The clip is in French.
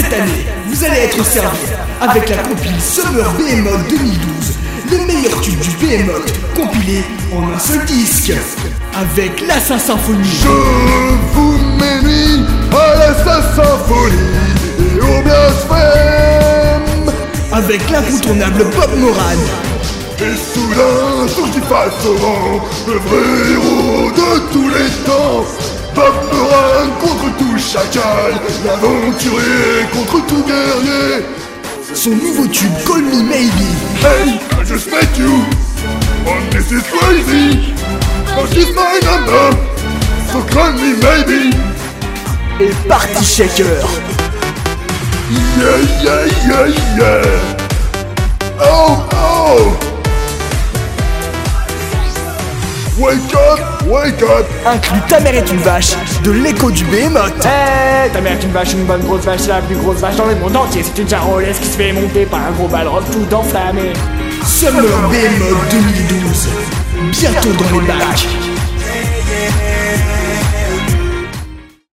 Cette année, vous allez être servi avec la compile Summer Behemoth 2012, les meilleurs tubes du Behemoth compilés en un seul disque, avec l'Assa Symphonie. Je vous m'ennuie à la symphonie et au blasphème avec l'incontournable Bob Moran. Et soudain surgit vent, le vrai héros de tous les temps. Bob Moran contre tout l'aventurier contre tout guerrier. Son nouveau tube Call Me Maybe. Hey, I just met you, and this is crazy. But she's my number, so call me maybe. Et Party Shaker. Yeah, yeah, yeah, yeah. Oh, oh. Wake up, wake up. Inclut Ta mère est une vache de l'écho du Behemoth. Hey, ta mère est une vache, une bonne grosse vache, c'est la plus grosse vache dans le monde entier. C'est une charolaise qui se fait monter par un gros balrog tout enflammé. Summer Behemoth 2012. Bientôt dans les bacs.